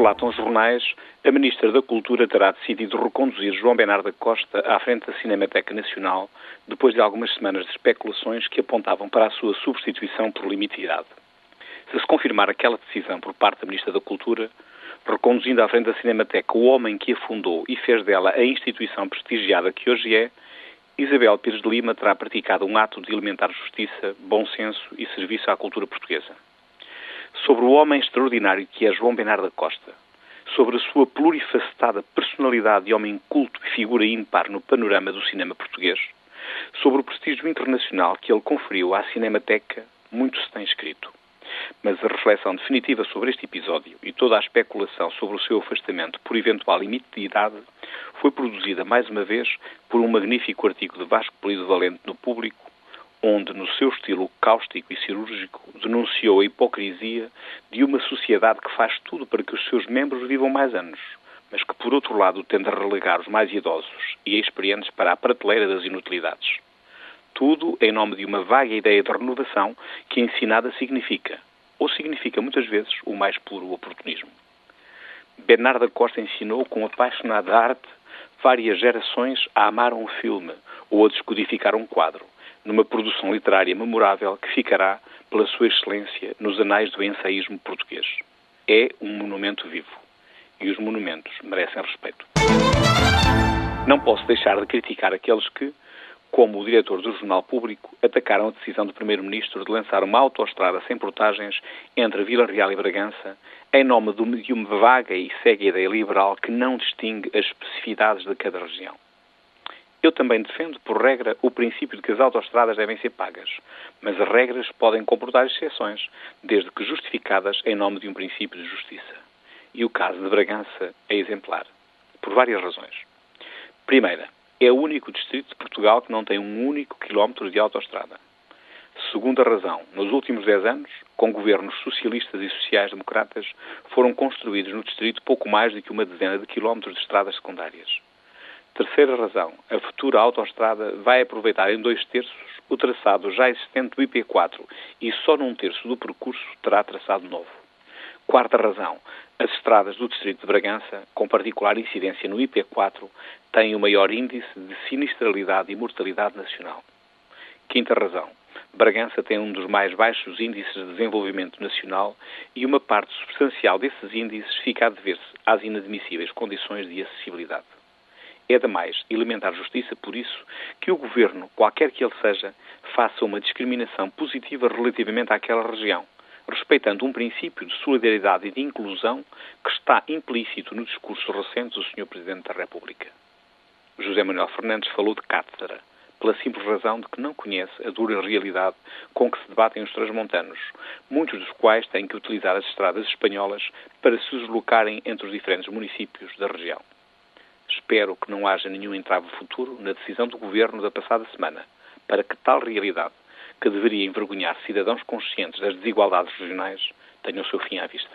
relatam os jornais, a Ministra da Cultura terá decidido reconduzir João Bernardo Costa à frente da Cinemateca Nacional depois de algumas semanas de especulações que apontavam para a sua substituição por limitidade. Se se confirmar aquela decisão por parte da Ministra da Cultura, reconduzindo à frente da Cinemateca o homem que a fundou e fez dela a instituição prestigiada que hoje é, Isabel Pires de Lima terá praticado um ato de elementar justiça, bom senso e serviço à cultura portuguesa sobre o homem extraordinário que é João Bernardo da Costa, sobre a sua plurifacetada personalidade de homem culto e figura ímpar no panorama do cinema português, sobre o prestígio internacional que ele conferiu à Cinemateca, muito se tem escrito. Mas a reflexão definitiva sobre este episódio e toda a especulação sobre o seu afastamento por eventual limite de idade foi produzida mais uma vez por um magnífico artigo de Vasco Polido Valente no Público, onde, no seu estilo cáustico e cirúrgico, denunciou a hipocrisia de uma sociedade que faz tudo para que os seus membros vivam mais anos, mas que, por outro lado, tende a relegar os mais idosos e experientes para a prateleira das inutilidades. Tudo em nome de uma vaga ideia de renovação que ensinada significa, ou significa muitas vezes, o mais puro oportunismo. Bernardo Costa ensinou com apaixonada arte várias gerações a amar um filme ou a descodificar um quadro numa produção literária memorável que ficará, pela sua excelência, nos anais do ensaísmo português. É um monumento vivo. E os monumentos merecem respeito. Não posso deixar de criticar aqueles que, como o diretor do Jornal Público, atacaram a decisão do Primeiro-Ministro de lançar uma autoestrada sem portagens entre Vila Real e Bragança, em nome de uma vaga e cega ideia liberal que não distingue as especificidades de cada região. Eu também defendo, por regra, o princípio de que as autoestradas devem ser pagas, mas as regras podem comportar exceções, desde que justificadas em nome de um princípio de justiça. E o caso de Bragança é exemplar, por várias razões. Primeira, é o único distrito de Portugal que não tem um único quilómetro de autoestrada. Segunda razão, nos últimos dez anos, com governos socialistas e sociais-democratas, foram construídos no distrito pouco mais do que uma dezena de quilómetros de estradas secundárias. Terceira razão, a futura autoestrada vai aproveitar em dois terços o traçado já existente do IP4 e só num terço do percurso terá traçado novo. Quarta razão, as estradas do Distrito de Bragança, com particular incidência no IP4, têm o maior índice de sinistralidade e mortalidade nacional. Quinta razão, Bragança tem um dos mais baixos índices de desenvolvimento nacional e uma parte substancial desses índices fica a dever-se às inadmissíveis condições de acessibilidade. É demais elementar justiça, por isso, que o governo, qualquer que ele seja, faça uma discriminação positiva relativamente àquela região, respeitando um princípio de solidariedade e de inclusão que está implícito no discurso recente do Sr. Presidente da República. José Manuel Fernandes falou de cátedra, pela simples razão de que não conhece a dura realidade com que se debatem os transmontanos, muitos dos quais têm que utilizar as estradas espanholas para se deslocarem entre os diferentes municípios da região. Espero que não haja nenhum entrave futuro na decisão do Governo da passada semana para que tal realidade, que deveria envergonhar cidadãos conscientes das desigualdades regionais, tenha o seu fim à vista.